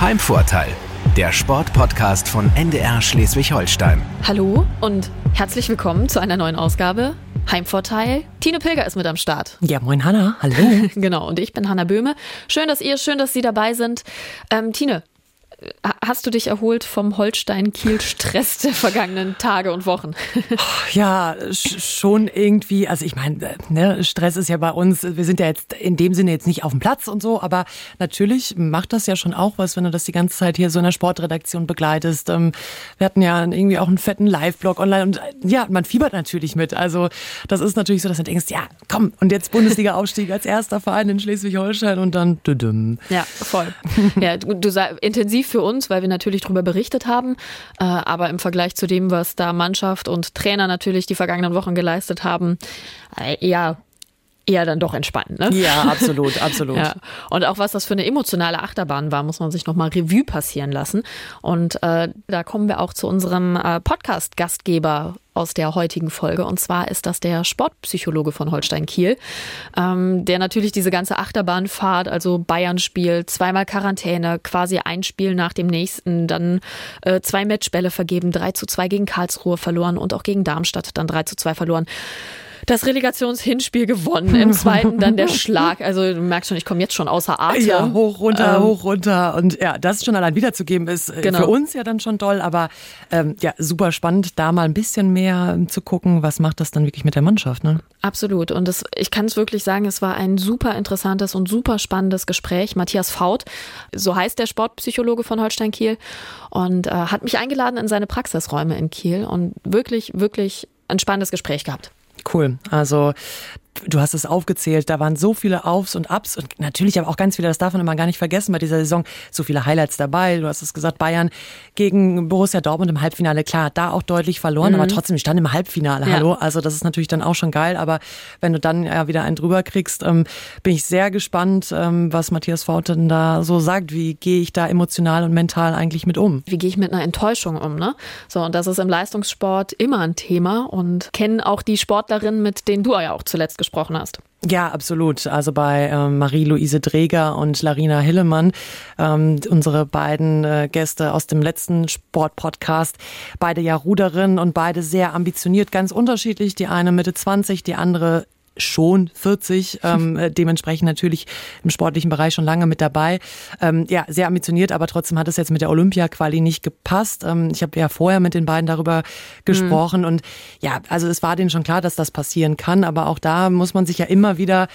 Heimvorteil, der Sportpodcast von NDR Schleswig-Holstein. Hallo und herzlich willkommen zu einer neuen Ausgabe Heimvorteil. Tine Pilger ist mit am Start. Ja, moin Hanna, hallo. genau, und ich bin Hanna Böhme. Schön, dass ihr, schön, dass Sie dabei sind. Ähm, Tine, Hast du dich erholt vom Holstein-Kiel-Stress der vergangenen Tage und Wochen? ja, schon irgendwie. Also ich meine, ne, Stress ist ja bei uns, wir sind ja jetzt in dem Sinne jetzt nicht auf dem Platz und so, aber natürlich macht das ja schon auch was, wenn du das die ganze Zeit hier so in der Sportredaktion begleitest. Ähm, wir hatten ja irgendwie auch einen fetten Live-Blog online und ja, man fiebert natürlich mit. Also das ist natürlich so, dass du denkst, ja, komm, und jetzt Bundesliga-Aufstieg als erster Verein in Schleswig-Holstein und dann düdüm. Ja, voll. Ja, du, du intensiv für uns, weil wir natürlich darüber berichtet haben. Äh, aber im Vergleich zu dem, was da Mannschaft und Trainer natürlich die vergangenen Wochen geleistet haben, äh, eher eher dann doch entspannt, ne? Ja, absolut, absolut. ja. Und auch was das für eine emotionale Achterbahn war, muss man sich nochmal Revue passieren lassen. Und äh, da kommen wir auch zu unserem äh, Podcast-Gastgeber aus der heutigen Folge. Und zwar ist das der Sportpsychologe von Holstein Kiel, ähm, der natürlich diese ganze Achterbahnfahrt, also Bayern-Spiel, zweimal Quarantäne, quasi ein Spiel nach dem nächsten, dann äh, zwei Matchbälle vergeben, 3 zu 2 gegen Karlsruhe verloren und auch gegen Darmstadt dann 3 zu 2 verloren das Relegationshinspiel gewonnen. Im zweiten dann der Schlag. Also du merkst schon, ich komme jetzt schon außer Atem. Ja, hoch, runter, ähm, hoch, runter. Und ja, das schon allein wiederzugeben ist äh, genau. für uns ja dann schon toll. Aber ähm, ja, super spannend, da mal ein bisschen mehr zu gucken, was macht das dann wirklich mit der Mannschaft. Ne? Absolut. Und das, ich kann es wirklich sagen, es war ein super interessantes und super spannendes Gespräch. Matthias Faut, so heißt der Sportpsychologe von Holstein Kiel, und äh, hat mich eingeladen in seine Praxisräume in Kiel und wirklich, wirklich ein spannendes Gespräch gehabt. Cool. Also du hast es aufgezählt, da waren so viele Aufs und Ups und natürlich aber auch ganz viele, das darf man immer gar nicht vergessen bei dieser Saison, so viele Highlights dabei. Du hast es gesagt, Bayern gegen Borussia Dortmund im Halbfinale, klar, da auch deutlich verloren, mhm. aber trotzdem, die standen im Halbfinale, ja. hallo. Also das ist natürlich dann auch schon geil, aber wenn du dann ja wieder einen drüber kriegst, ähm, bin ich sehr gespannt, ähm, was Matthias Fauten da so sagt. Wie gehe ich da emotional und mental eigentlich mit um? Wie gehe ich mit einer Enttäuschung um, ne? So, und das ist im Leistungssport immer ein Thema und kennen auch die Sportlerinnen, mit denen du ja auch zuletzt gesprochen gesprochen hast. Ja, absolut. Also bei ähm, Marie-Louise Dreger und Larina Hillemann, ähm, unsere beiden äh, Gäste aus dem letzten Sportpodcast, beide ja Ruderinnen und beide sehr ambitioniert, ganz unterschiedlich. Die eine Mitte 20, die andere schon 40, ähm, äh, dementsprechend natürlich im sportlichen Bereich schon lange mit dabei. Ähm, ja, sehr ambitioniert, aber trotzdem hat es jetzt mit der Olympia-Quali nicht gepasst. Ähm, ich habe ja vorher mit den beiden darüber gesprochen mhm. und ja, also es war denen schon klar, dass das passieren kann, aber auch da muss man sich ja immer wieder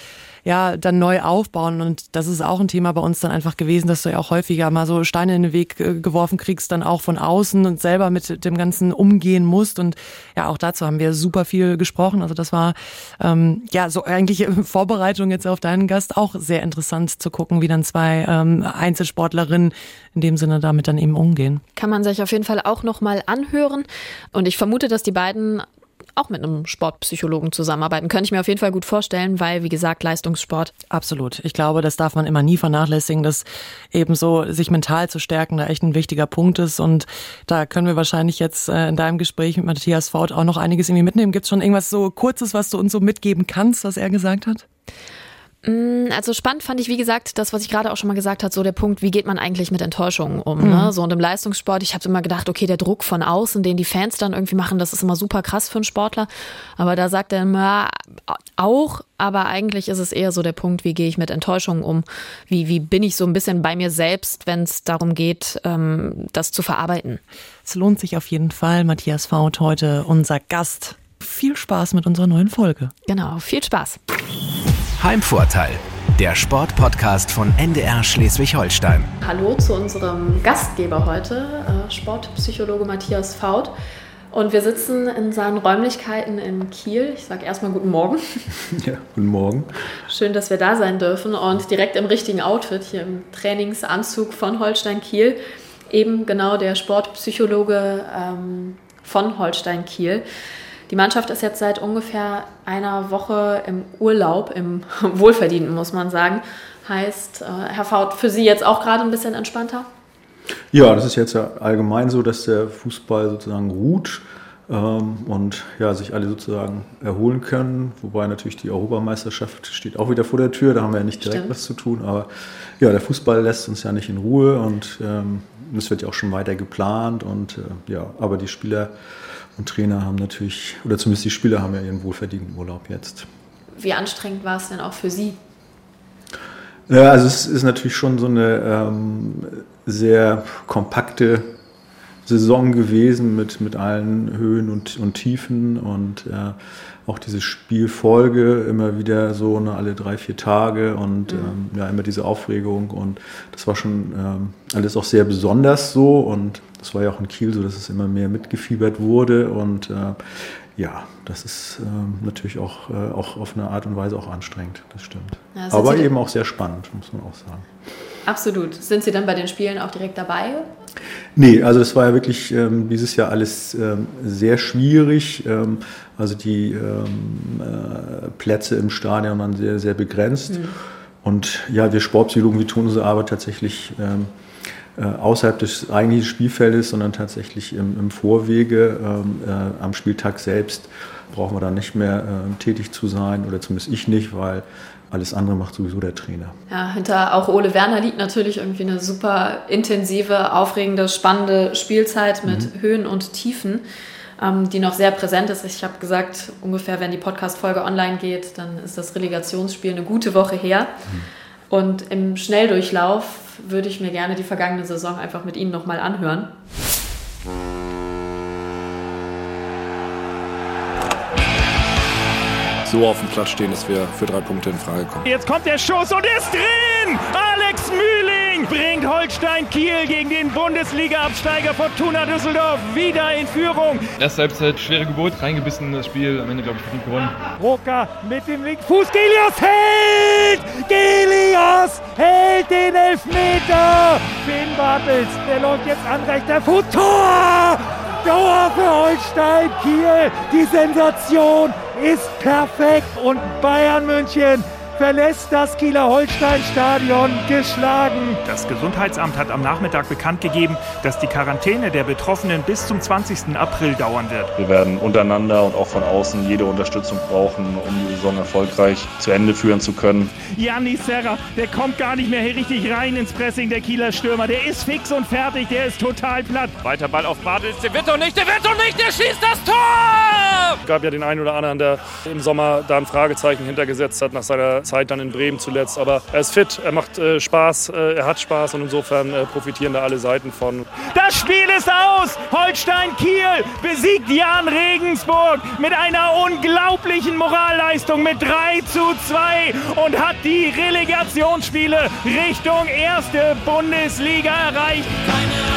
ja dann neu aufbauen. Und das ist auch ein Thema bei uns dann einfach gewesen, dass du ja auch häufiger mal so Steine in den Weg äh, geworfen kriegst, dann auch von außen und selber mit dem Ganzen umgehen musst. Und ja, auch dazu haben wir super viel gesprochen. Also das war ähm, ja so eigentlich Vorbereitung jetzt auf deinen Gast auch sehr interessant zu gucken, wie dann zwei ähm, Einzelsportlerinnen in dem Sinne damit dann eben umgehen. Kann man sich auf jeden Fall auch nochmal anhören. Und ich vermute, dass die beiden auch mit einem Sportpsychologen zusammenarbeiten. Könnte ich mir auf jeden Fall gut vorstellen, weil, wie gesagt, Leistungssport. Absolut. Ich glaube, das darf man immer nie vernachlässigen, dass eben so sich mental zu stärken da echt ein wichtiger Punkt ist. Und da können wir wahrscheinlich jetzt äh, in deinem Gespräch mit Matthias Faut auch noch einiges irgendwie mitnehmen. Gibt es schon irgendwas so Kurzes, was du uns so mitgeben kannst, was er gesagt hat? Mm, also spannend fand ich, wie gesagt, das, was ich gerade auch schon mal gesagt habe, so der Punkt, wie geht man eigentlich mit Enttäuschungen um? Mhm. Ne? So und im Leistungssport, ich habe immer gedacht, okay, der Druck von außen, den die Fans dann irgendwie machen, das ist immer super krass für einen Sportler. Aber da sagt er immer auch, aber eigentlich ist es eher so der Punkt, wie gehe ich mit Enttäuschungen um? Wie, wie bin ich so ein bisschen bei mir selbst, wenn es darum geht, ähm, das zu verarbeiten? Es lohnt sich auf jeden Fall. Matthias Faut heute unser Gast. Viel Spaß mit unserer neuen Folge. Genau, viel Spaß. Heimvorteil, der Sportpodcast von NDR Schleswig-Holstein. Hallo zu unserem Gastgeber heute, äh, Sportpsychologe Matthias Faut. Und wir sitzen in seinen Räumlichkeiten in Kiel. Ich sage erstmal guten Morgen. Ja, guten Morgen. Schön, dass wir da sein dürfen und direkt im richtigen Outfit, hier im Trainingsanzug von Holstein Kiel. Eben genau der Sportpsychologe ähm, von Holstein Kiel. Die Mannschaft ist jetzt seit ungefähr einer Woche im Urlaub, im Wohlverdienten, muss man sagen. Heißt, äh, Herr Faut, für Sie jetzt auch gerade ein bisschen entspannter? Ja, das ist jetzt ja allgemein so, dass der Fußball sozusagen ruht. ähm, und ja, sich alle sozusagen erholen können. Wobei natürlich die Europameisterschaft steht auch wieder vor der Tür, da haben wir ja nicht direkt Stimmt. was zu tun. Aber ja, der Fußball lässt uns ja nicht in Ruhe und ähm, es wird ja auch schon weiter geplant. Und äh, ja, aber die Spieler und Trainer haben natürlich, oder zumindest die Spieler haben ja ihren wohlverdienten Urlaub jetzt. Wie anstrengend war es denn auch für Sie? Ja, also es ist natürlich schon so eine ähm, sehr kompakte Saison gewesen mit, mit allen Höhen und, und Tiefen und äh, auch diese Spielfolge immer wieder so ne, alle drei, vier Tage und mhm. ähm, ja, immer diese Aufregung und das war schon ähm, alles auch sehr besonders so und das war ja auch in Kiel so, dass es immer mehr mitgefiebert wurde und äh, ja, das ist äh, natürlich auch, äh, auch auf eine Art und Weise auch anstrengend, das stimmt. Ja, Aber eben auch sehr spannend, muss man auch sagen. Absolut. Sind Sie dann bei den Spielen auch direkt dabei? Nee, also das war ja wirklich ähm, dieses Jahr alles ähm, sehr schwierig. Ähm, also die ähm, äh, Plätze im Stadion waren sehr, sehr begrenzt. Mhm. Und ja, wir Sportpsychologen, wir tun unsere Arbeit tatsächlich ähm, äh, außerhalb des eigentlichen Spielfeldes, sondern tatsächlich im, im Vorwege ähm, äh, am Spieltag selbst brauchen wir dann nicht mehr tätig zu sein oder zumindest ich nicht, weil alles andere macht sowieso der Trainer. Ja, hinter auch Ole Werner liegt natürlich irgendwie eine super intensive, aufregende, spannende Spielzeit mit mhm. Höhen und Tiefen, ähm, die noch sehr präsent ist. Ich habe gesagt, ungefähr, wenn die Podcast-Folge online geht, dann ist das Relegationsspiel eine gute Woche her. Mhm. Und im Schnelldurchlauf würde ich mir gerne die vergangene Saison einfach mit Ihnen nochmal anhören. So auf dem Platz stehen, dass wir für drei Punkte in Frage kommen. Jetzt kommt der Schuss und ist drin! Alex Mühling bringt Holstein Kiel gegen den Bundesliga-Absteiger Fortuna Düsseldorf wieder in Führung. Erste Halbzeit schwere Geburt, reingebissen in das Spiel, am Ende glaube ich verdient gewonnen. Roka mit dem linken Fuß, Gelios hält! Gelios hält den Elfmeter! Finn Bartels, der läuft jetzt an rechter Fuß, Tor! Tor für Holstein Kiel, die Sensation ist perfekt. Und Bayern München verlässt das Kieler Holstein-Stadion geschlagen. Das Gesundheitsamt hat am Nachmittag bekannt gegeben, dass die Quarantäne der Betroffenen bis zum 20. April dauern wird. Wir werden untereinander und auch von außen jede Unterstützung brauchen, um die Saison erfolgreich zu Ende führen zu können. Janni Serra, der kommt gar nicht mehr hier richtig rein ins Pressing der Kieler Stürmer. Der ist fix und fertig, der ist total platt. Weiter Ball auf Bartels, der wird doch nicht, der wird doch nicht, der schießt das Tor! Es gab ja den einen oder anderen, der im Sommer da ein Fragezeichen hintergesetzt hat nach seiner Zeit dann in Bremen zuletzt. Aber er ist fit, er macht äh, Spaß, äh, er hat Spaß und insofern äh, profitieren da alle Seiten von. Das Spiel ist aus! Holstein Kiel besiegt Jan Regensburg mit einer unglaublichen Moralleistung mit 3 zu 2 und hat die Relegationsspiele Richtung erste Bundesliga erreicht. Keine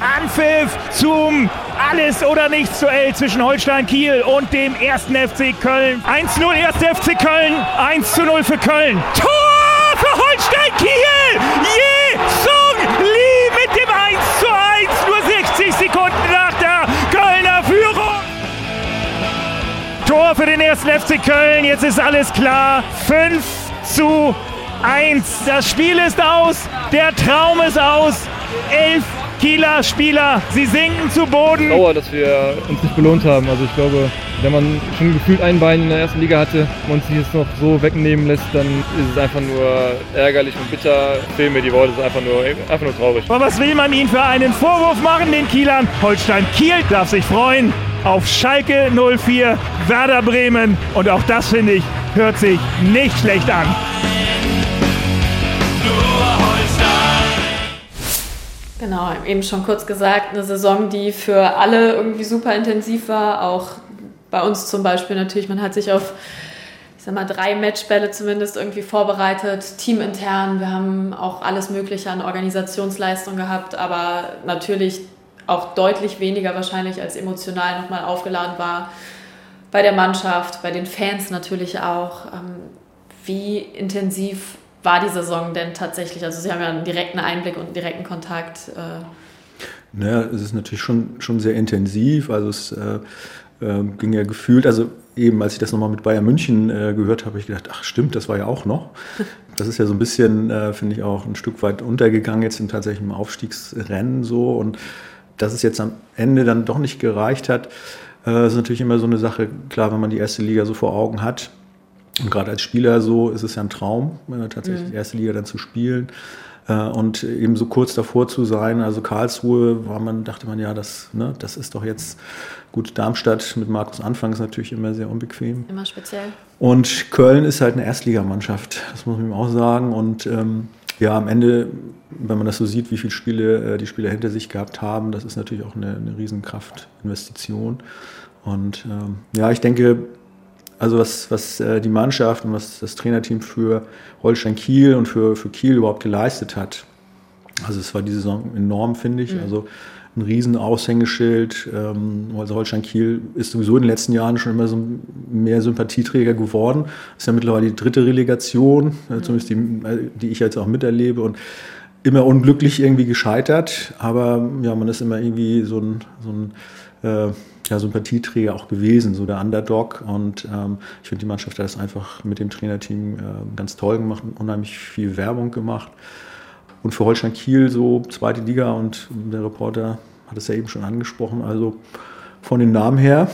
Anpfiff zum alles oder nichts Duell zwischen Holstein Kiel und dem ersten FC Köln. 1-0 erste FC Köln, 1-0 für Köln. Tor für Holstein Kiel! Je Sung Lee mit dem 1 1, nur 60 Sekunden nach der Kölner Führung. Tor für den ersten FC Köln, jetzt ist alles klar. 5 zu 1. Das Spiel ist aus, der Traum ist aus. 11 Kieler Spieler, sie sinken zu Boden. Dauer, dass wir uns nicht belohnt haben. Also ich glaube, wenn man schon gefühlt ein Bein in der ersten Liga hatte und sich jetzt noch so wegnehmen lässt, dann ist es einfach nur ärgerlich und bitter. Fehlen mir die Worte, es ist einfach nur, einfach nur traurig. Aber was will man ihnen für einen Vorwurf machen, den Kielern? Holstein Kiel darf sich freuen auf Schalke 04, Werder Bremen. Und auch das, finde ich, hört sich nicht schlecht an. Genau, eben schon kurz gesagt, eine Saison, die für alle irgendwie super intensiv war. Auch bei uns zum Beispiel natürlich, man hat sich auf, ich sag mal, drei Matchbälle zumindest irgendwie vorbereitet, teamintern. Wir haben auch alles Mögliche an Organisationsleistung gehabt, aber natürlich auch deutlich weniger wahrscheinlich als emotional nochmal aufgeladen war. Bei der Mannschaft, bei den Fans natürlich auch. Ähm, wie intensiv war die Saison denn tatsächlich? Also Sie haben ja einen direkten Einblick und einen direkten Kontakt. Äh. Naja, es ist natürlich schon, schon sehr intensiv. Also es äh, äh, ging ja gefühlt, also eben als ich das nochmal mit Bayern München äh, gehört habe, habe ich gedacht, ach stimmt, das war ja auch noch. Das ist ja so ein bisschen, äh, finde ich, auch ein Stück weit untergegangen jetzt im tatsächlichen Aufstiegsrennen so. Und dass es jetzt am Ende dann doch nicht gereicht hat, ist natürlich immer so eine Sache. Klar, wenn man die erste Liga so vor Augen hat, und gerade als Spieler so ist es ja ein Traum, äh, tatsächlich mhm. die erste Liga dann zu spielen. Äh, und eben so kurz davor zu sein, also Karlsruhe, war man, dachte man, ja, das, ne, das ist doch jetzt gut. Darmstadt mit Markus Anfang ist natürlich immer sehr unbequem. Immer speziell. Und Köln ist halt eine Erstligamannschaft, das muss man ihm auch sagen. Und ähm, ja, am Ende, wenn man das so sieht, wie viele Spiele äh, die Spieler hinter sich gehabt haben, das ist natürlich auch eine, eine Riesenkraftinvestition. Und ähm, ja, ich denke, also was, was äh, die Mannschaft und was das Trainerteam für Holstein Kiel und für, für Kiel überhaupt geleistet hat. Also es war die Saison enorm, finde ich. Mhm. Also ein riesen Aushängeschild. Ähm, also Holstein Kiel ist sowieso in den letzten Jahren schon immer so mehr Sympathieträger geworden. Ist ja mittlerweile die dritte Relegation, äh, mhm. zumindest die, äh, die ich jetzt auch miterlebe. Und immer unglücklich irgendwie gescheitert, aber ja, man ist immer irgendwie so ein, so ein äh, ja, Sympathieträger auch gewesen, so der Underdog. Und ähm, ich finde, die Mannschaft hat das einfach mit dem Trainerteam äh, ganz toll gemacht und unheimlich viel Werbung gemacht. Und für Holstein Kiel so zweite Liga und der Reporter hat es ja eben schon angesprochen. Also von den Namen her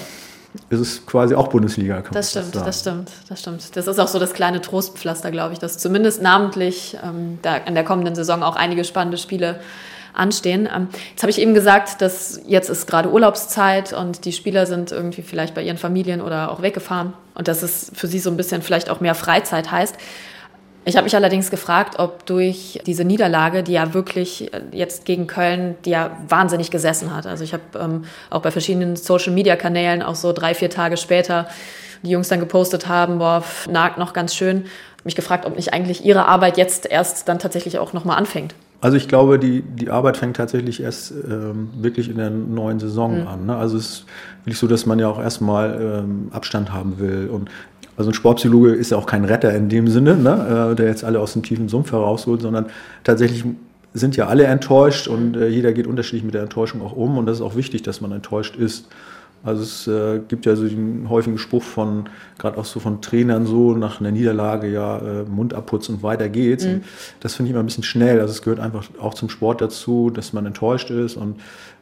ist es quasi auch Bundesliga. Das stimmt, das stimmt, das stimmt. Das ist auch so das kleine Trostpflaster, glaube ich, dass zumindest namentlich ähm, da in der kommenden Saison auch einige spannende Spiele anstehen. Ähm, jetzt habe ich eben gesagt, dass jetzt ist gerade Urlaubszeit und die Spieler sind irgendwie vielleicht bei ihren Familien oder auch weggefahren und dass es für sie so ein bisschen vielleicht auch mehr Freizeit heißt. Ich habe mich allerdings gefragt, ob durch diese Niederlage, die ja wirklich äh, jetzt gegen Köln, die ja wahnsinnig gesessen hat. Also ich habe ähm, auch bei verschiedenen Social-Media-Kanälen auch so drei, vier Tage später die Jungs dann gepostet haben, boah, nagt noch ganz schön, mich gefragt, ob nicht eigentlich ihre Arbeit jetzt erst dann tatsächlich auch nochmal anfängt. Also ich glaube, die, die Arbeit fängt tatsächlich erst ähm, wirklich in der neuen Saison mhm. an. Ne? Also es ist wirklich so, dass man ja auch erstmal ähm, Abstand haben will. Und also ein Sportpsychologe ist ja auch kein Retter in dem Sinne, ne? äh, der jetzt alle aus dem tiefen Sumpf herausholt, sondern tatsächlich sind ja alle enttäuscht und äh, jeder geht unterschiedlich mit der Enttäuschung auch um. Und das ist auch wichtig, dass man enttäuscht ist. Also es äh, gibt ja so den häufigen Spruch von, gerade auch so von Trainern so, nach einer Niederlage, ja, äh, Mund abputzen und weiter geht's. Mhm. Und das finde ich immer ein bisschen schnell. Also es gehört einfach auch zum Sport dazu, dass man enttäuscht ist und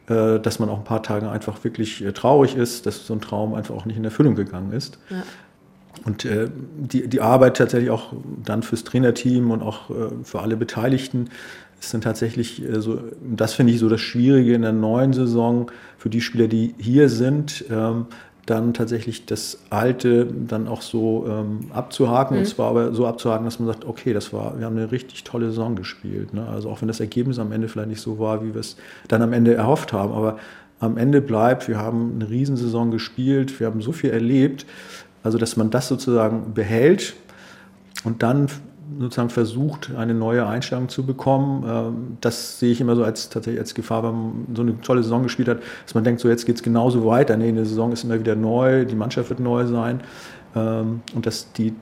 äh, dass man auch ein paar Tage einfach wirklich äh, traurig ist, dass so ein Traum einfach auch nicht in Erfüllung gegangen ist. Ja. Und äh, die, die Arbeit tatsächlich auch dann fürs Trainerteam und auch äh, für alle Beteiligten ist dann tatsächlich äh, so, das finde ich so das Schwierige in der neuen Saison für die Spieler, die hier sind, ähm, dann tatsächlich das Alte dann auch so ähm, abzuhaken. Mhm. Und zwar aber so abzuhaken, dass man sagt, okay, das war, wir haben eine richtig tolle Saison gespielt. Ne? Also auch wenn das Ergebnis am Ende vielleicht nicht so war, wie wir es dann am Ende erhofft haben. Aber am Ende bleibt, wir haben eine Riesensaison gespielt, wir haben so viel erlebt. Also dass man das sozusagen behält und dann sozusagen versucht, eine neue Einstellung zu bekommen. Ähm, das sehe ich immer so als tatsächlich als Gefahr, wenn man so eine tolle Saison gespielt hat, dass man denkt, so jetzt geht es genauso weiter. Nee, eine Saison ist immer wieder neu, die Mannschaft wird neu sein ähm, und dass die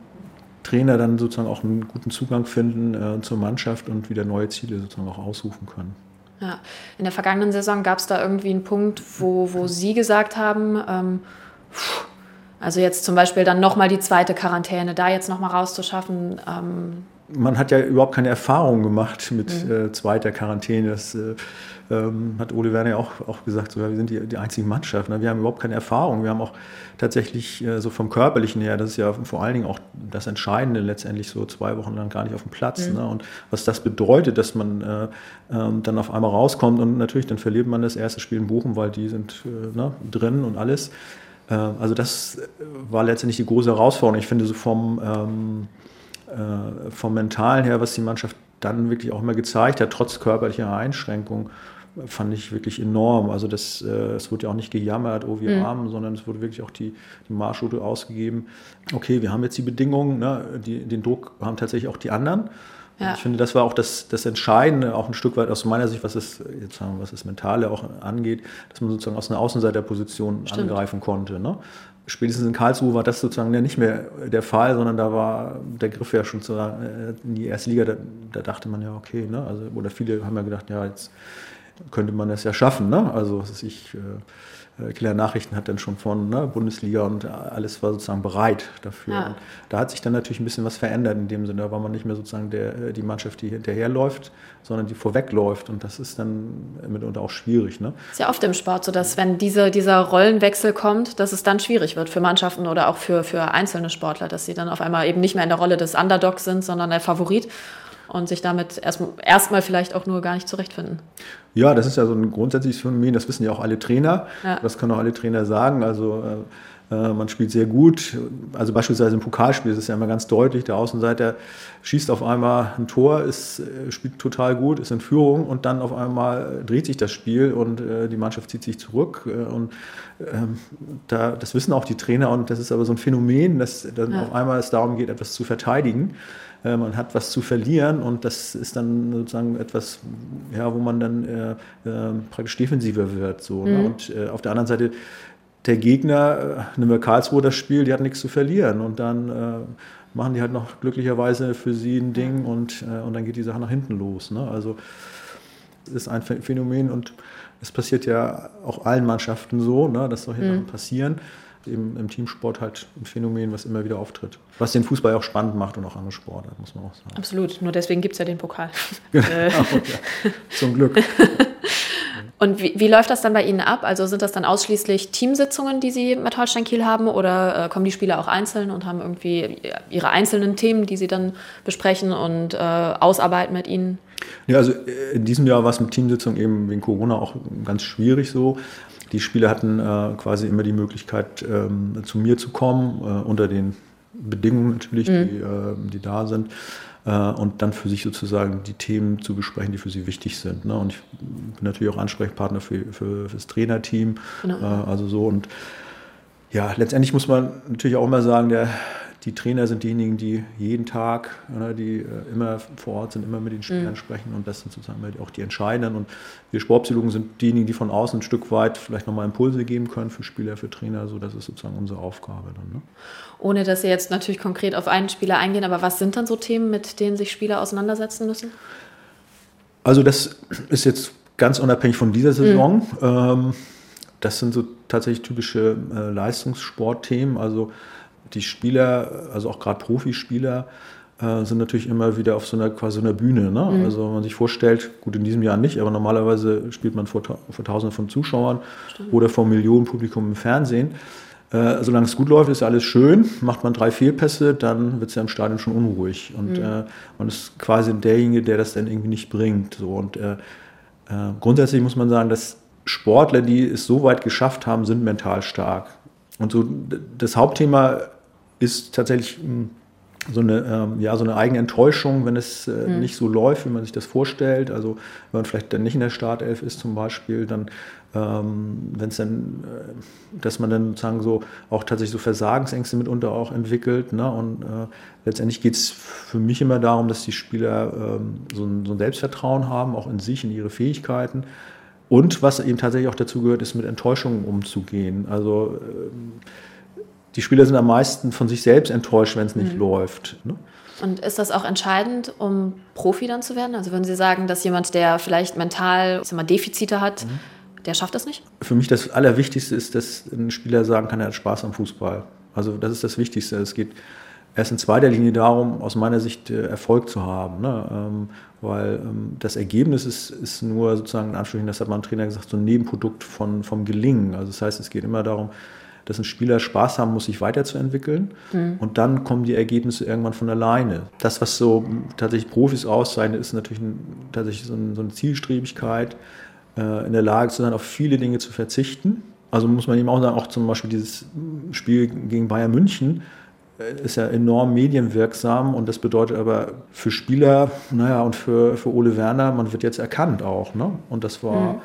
Trainer dann sozusagen auch einen guten Zugang finden äh, zur Mannschaft und wieder neue Ziele sozusagen auch ausrufen können. Ja. In der vergangenen Saison gab es da irgendwie einen Punkt, wo, wo Sie gesagt haben, ähm, pff, also jetzt zum Beispiel dann nochmal die zweite Quarantäne, da jetzt nochmal rauszuschaffen. Ähm man hat ja überhaupt keine Erfahrung gemacht mit mhm. äh, zweiter Quarantäne. Das äh, ähm, hat Ole Werner ja auch, auch gesagt, so, ja, wir sind die, die einzige Mannschaft. Ne? Wir haben überhaupt keine Erfahrung. Wir haben auch tatsächlich äh, so vom Körperlichen her, das ist ja vor allen Dingen auch das Entscheidende letztendlich so zwei Wochen lang gar nicht auf dem Platz. Mhm. Ne? Und was das bedeutet, dass man äh, ähm, dann auf einmal rauskommt und natürlich dann verliert man das erste Spiel in Bochum, weil die sind äh, ne, drin und alles. Äh, also das war letztendlich die große Herausforderung. Ich finde so vom, ähm, äh, vom Mentalen her, was die Mannschaft dann wirklich auch immer gezeigt hat, trotz körperlicher Einschränkungen, fand ich wirklich enorm. Also das, äh, es wurde ja auch nicht gejammert, oh wir mhm. Armen, sondern es wurde wirklich auch die, die Marschroute ausgegeben. Okay, wir haben jetzt die Bedingungen, ne, die, den Druck haben tatsächlich auch die anderen. Ja. Ich finde, das war auch das, das Entscheidende, auch ein Stück weit aus meiner Sicht, was das, jetzt sagen was das Mentale auch angeht, dass man sozusagen aus einer Außenseiterposition Stimmt. angreifen konnte. Ne? Spätestens in Karlsruhe war das sozusagen ja nicht mehr der Fall, sondern da war der Griff ja schon zu, äh, in die erste Liga, da, da dachte man ja, okay, ne? also, oder viele haben ja gedacht, ja, jetzt könnte man es ja schaffen. Ne? Also ich, äh, Killer Nachrichten hat dann schon von ne, Bundesliga und alles war sozusagen bereit dafür. Ja. da hat sich dann natürlich ein bisschen was verändert in dem Sinne. Da war man nicht mehr sozusagen der, äh, die Mannschaft, die hinterherläuft, sondern die vorwegläuft. Und das ist dann mitunter auch schwierig. Ne? Ist ja oft im Sport so, dass wenn diese, dieser Rollenwechsel kommt, dass es dann schwierig wird für Mannschaften oder auch für, für einzelne Sportler, dass sie dann auf einmal eben nicht mehr in der Rolle des Underdogs sind, sondern der Favorit und sich damit erstmal erst vielleicht auch nur gar nicht zurechtfinden. Ja, das ist ja so ein grundsätzliches Phänomen, das wissen ja auch alle Trainer. Ja. Das können auch alle Trainer sagen. Also äh, äh, man spielt sehr gut. Also beispielsweise im Pokalspiel ist es ja immer ganz deutlich, der Außenseiter schießt auf einmal ein Tor, ist, äh, spielt total gut, ist in Führung und dann auf einmal dreht sich das Spiel und äh, die Mannschaft zieht sich zurück. Äh, und ähm, da, das wissen auch die Trainer und das ist aber so ein Phänomen, dass dann ja. auf einmal es darum geht, etwas zu verteidigen. Äh, man hat was zu verlieren und das ist dann sozusagen etwas, ja, wo man dann äh, äh, praktisch defensiver wird. So, ne? mhm. ne? Und äh, auf der anderen Seite der Gegner, äh, nehmen wir Karlsruhe das Spiel, die hat nichts zu verlieren und dann äh, machen die halt noch glücklicherweise für sie ein Ding und, und dann geht die Sache nach hinten los. Ne? Also es ist ein Phänomen und es passiert ja auch allen Mannschaften so, ne, dass solche mhm. Sachen passieren im, im, Teamsport halt ein Phänomen, was immer wieder auftritt. Was den Fußball auch spannend macht und auch andere Sportarten, muss man auch sagen. Absolut, nur deswegen gibt es ja den Pokal. Genau, ja. Zum Glück. Und wie, wie, läuft das dann bei Ihnen ab? Also sind das dann ausschließlich Teamsitzungen, die Sie mit Holstein Kiel haben oder äh, kommen die Spieler auch einzeln und haben irgendwie ihre einzelnen Themen, die Sie dann besprechen und äh, ausarbeiten mit Ihnen? Ja, also äh, in diesem Jahr war es mit Teamsitzungen eben wegen Corona auch ganz schwierig so. Die Spieler hatten äh, quasi immer die Möglichkeit, ähm, zu mir zu kommen, äh, unter den Bedingungen natürlich, mhm. die, äh, die da sind. Äh, und dann für sich sozusagen die Themen zu besprechen, die für sie wichtig sind. Ne? Und ich bin natürlich auch Ansprechpartner für, für, für das Trainerteam. Genau. Äh, also so und ja, letztendlich muss man natürlich auch immer sagen, der, die Trainer sind diejenigen, die jeden Tag, ne, die äh, immer vor Ort sind, immer mit den Spielern mhm. sprechen und das sind sozusagen auch die Entscheidenden. Und wir Sportpsychologen sind diejenigen, die von außen ein Stück weit vielleicht nochmal Impulse geben können für Spieler, für Trainer. So, das ist sozusagen unsere Aufgabe dann. Ne? Ohne dass Sie jetzt natürlich konkret auf einen Spieler eingehen, aber was sind dann so Themen, mit denen sich Spieler auseinandersetzen müssen? Also das ist jetzt ganz unabhängig von dieser Saison. Mhm. Ähm, das sind so tatsächlich typische äh, Leistungssportthemen. Also die Spieler, also auch gerade Profispieler, äh, sind natürlich immer wieder auf so einer quasi einer Bühne. Ne? Mhm. Also wenn man sich vorstellt, gut in diesem Jahr nicht, aber normalerweise spielt man vor, vor Tausenden von Zuschauern Stimmt. oder vor Millionen Publikum im Fernsehen. Äh, solange es gut läuft, ist alles schön. Macht man drei Fehlpässe, dann wird es ja im Stadion schon unruhig. Und mhm. äh, man ist quasi derjenige, der das dann irgendwie nicht bringt. So. Und äh, äh grundsätzlich muss man sagen, dass Sportler, die es so weit geschafft haben, sind mental stark. Und so das Hauptthema ist tatsächlich hm, so eine, ähm, ja, so eine eigene Enttäuschung, wenn es äh, mhm. nicht so läuft, wie man sich das vorstellt. Also wenn man vielleicht dann nicht in der Startelf ist zum Beispiel, dann ähm, wenn es dann, äh, dass man dann sozusagen so auch tatsächlich so Versagensängste mitunter auch entwickelt. Ne? Und äh, letztendlich geht es für mich immer darum, dass die Spieler ähm, so, ein, so ein Selbstvertrauen haben, auch in sich, in ihre Fähigkeiten. Und was eben tatsächlich auch dazu gehört, ist mit Enttäuschungen umzugehen. Also die Spieler sind am meisten von sich selbst enttäuscht, wenn es nicht mhm. läuft. Ne? Und ist das auch entscheidend, um Profi dann zu werden? Also würden Sie sagen, dass jemand, der vielleicht mental ich sag mal, Defizite hat, mhm. der schafft das nicht? Für mich das Allerwichtigste ist, dass ein Spieler sagen kann, er hat Spaß am Fußball. Also das ist das Wichtigste. Es geht erst in zweiter Linie darum, aus meiner Sicht äh, Erfolg zu haben. Ne? Ähm, weil ähm, das Ergebnis ist, ist nur sozusagen in Anführungszeichen, das hat mein Trainer gesagt, so ein Nebenprodukt von, vom Gelingen. Also das heißt, es geht immer darum, dass ein Spieler Spaß haben muss, sich weiterzuentwickeln. Mhm. Und dann kommen die Ergebnisse irgendwann von alleine. Das, was so tatsächlich Profis auszeichnet, ist natürlich ein, tatsächlich so, ein, so, eine Zielstrebigkeit, äh, in der Lage zu sein, auf viele Dinge zu verzichten. Also muss man eben auch sagen, auch zum Beispiel dieses Spiel gegen Bayern München äh, ist ja enorm medienwirksam und das bedeutet aber für Spieler, naja, und für, für Ole Werner, man wird jetzt erkannt auch. Ne? Und das war. Mhm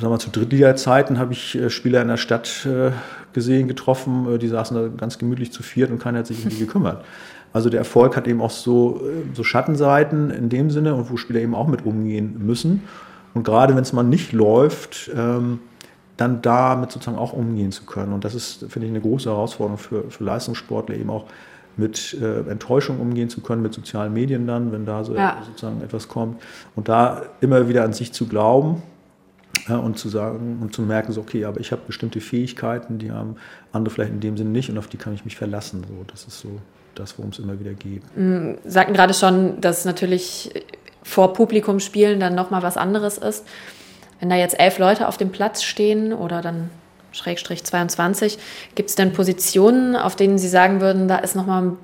sagen wir, zu Drittliga-Zeiten habe ich äh, Spieler in der Stadt äh, gesehen, getroffen, äh, die saßen da ganz gemütlich zu viert und keiner hat sich um die gekümmert. Also der Erfolg hat eben auch so, so Schattenseiten in dem Sinne und wo Spieler eben auch mit umgehen müssen. Und gerade wenn es mal nicht läuft, ähm, dann damit sozusagen auch umgehen zu können. Und das ist, finde ich, eine große Herausforderung für, für Leistungssportler, eben auch mit äh, Enttäuschung umgehen zu können, mit sozialen Medien dann, wenn da so ja. sozusagen etwas kommt. Und da immer wieder an sich zu glauben Ja, und zu sagen und zu merken, so, okay, aber ich habe bestimmte Fähigkeiten, die haben andere vielleicht in dem Sinne nicht und auf die kann ich mich verlassen. So, das ist so das, worum es immer wieder geht. Sie sagten gerade schon, dass natürlich vor Publikum spielen dann nochmal was anderes ist. Wenn da jetzt elf Leute auf dem Platz stehen oder dann Schrägstrich 22, gibt es denn Positionen, auf denen Sie sagen würden, da ist nochmal ein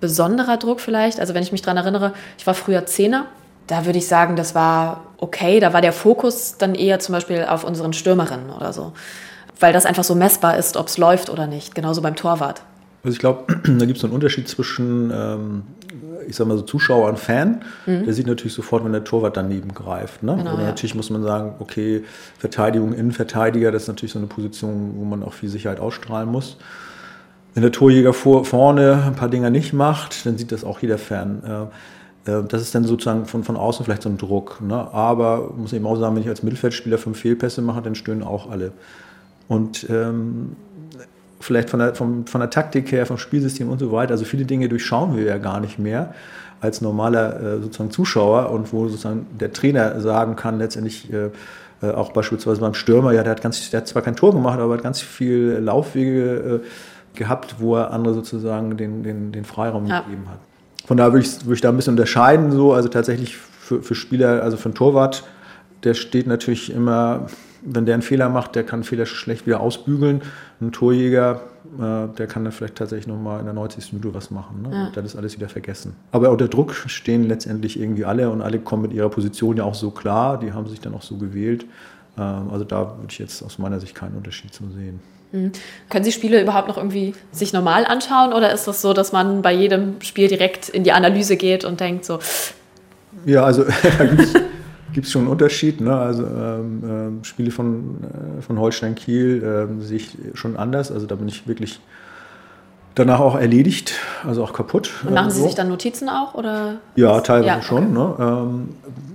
besonderer Druck vielleicht? Also wenn ich mich daran erinnere, ich war früher Zehner, da würde ich sagen, das war okay, da war der Fokus dann eher zum Beispiel auf unseren Stürmerinnen oder so, weil das einfach so messbar ist, ob es läuft oder nicht, genauso beim Torwart. Also ich glaube, da gibt es einen Unterschied zwischen, ähm, ich sag mal so Zuschauer und Fan. Mhm. Der sieht natürlich sofort, wenn der Torwart daneben greift. Ne? Genau, Oder ja. natürlich muss man sagen, okay, Verteidigung, Innenverteidiger, das ist natürlich so eine Position, wo man auch viel Sicherheit ausstrahlen muss. Wenn der Torjäger vor, vorne ein paar Dinger nicht macht, dann sieht das auch jeder Fan. Äh, das ist dann sozusagen von, von außen vielleicht so ein Druck. Ne? Aber muss eben auch sagen, wenn ich als Mittelfeldspieler fünf Fehlpässe mache, dann stöhnen auch alle. Und ähm, vielleicht von der, vom, von der Taktik her, vom Spielsystem und so weiter. Also viele Dinge durchschauen wir ja gar nicht mehr als normaler äh, sozusagen Zuschauer und wo sozusagen der Trainer sagen kann, letztendlich äh, äh, auch beispielsweise beim Stürmer, ja, der hat, ganz, der hat zwar kein Tor gemacht, aber hat ganz viel Laufwege äh, gehabt, wo er andere sozusagen den, den, den Freiraum ja. gegeben hat. Von daher würde ich, würde ich da ein bisschen unterscheiden, so, also tatsächlich für, für Spieler, also für einen Torwart, der steht natürlich immer wenn der einen Fehler macht, der kann einen Fehler schlecht wieder ausbügeln. Ein Torjäger, äh, der kann dann vielleicht tatsächlich nochmal in der 90. Minute was machen. Ne? Ja. Und dann ist alles wieder vergessen. Aber unter Druck stehen letztendlich irgendwie alle und alle kommen mit ihrer Position ja auch so klar. Die haben sich dann auch so gewählt. Ähm, also da würde ich jetzt aus meiner Sicht keinen Unterschied zu sehen. Mhm. Können Sie Spiele überhaupt noch irgendwie sich normal anschauen oder ist das so, dass man bei jedem Spiel direkt in die Analyse geht und denkt so? Ja, also gibt es schon einen Unterschied. Ne? Also ähm, äh, Spiele von, äh, von Holstein Kiel äh, sehe ich schon anders. Also da bin ich wirklich danach auch erledigt, also auch kaputt. Und machen Sie so. sich dann Notizen auch? Oder? Ja, teilweise ja, okay. schon. Ne? Ähm,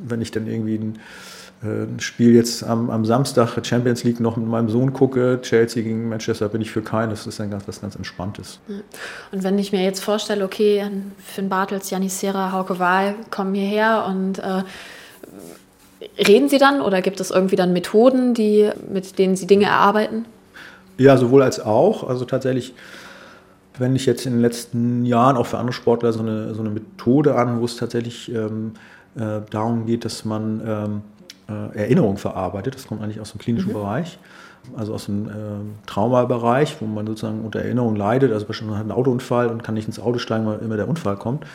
wenn ich dann irgendwie ein, ein Spiel jetzt am, am, Samstag Champions League noch mit meinem Sohn gucke, Chelsea gegen Manchester, bin ich für keinen. Das ist dann ganz, was ganz Entspanntes. Und wenn ich mir jetzt vorstelle, okay, Finn Bartels, Janis Serra, Hauke Wahl kommen hierher und äh, Reden Sie dann oder gibt es irgendwie dann Methoden, die, mit denen Sie Dinge erarbeiten? Ja, sowohl als auch. Also tatsächlich wenn ich jetzt in den letzten Jahren auch für andere Sportler so eine, so eine Methode an, wo es tatsächlich ähm, äh, darum geht, dass man ähm, äh, Erinnerungen verarbeitet. Das kommt eigentlich aus dem klinischen mhm. Bereich, also aus dem äh, Traumabereich, wo man sozusagen unter Erinnerung leidet. Also beispielsweise man hat einen Autounfall und kann nicht ins Auto steigen, weil immer der Unfall kommt.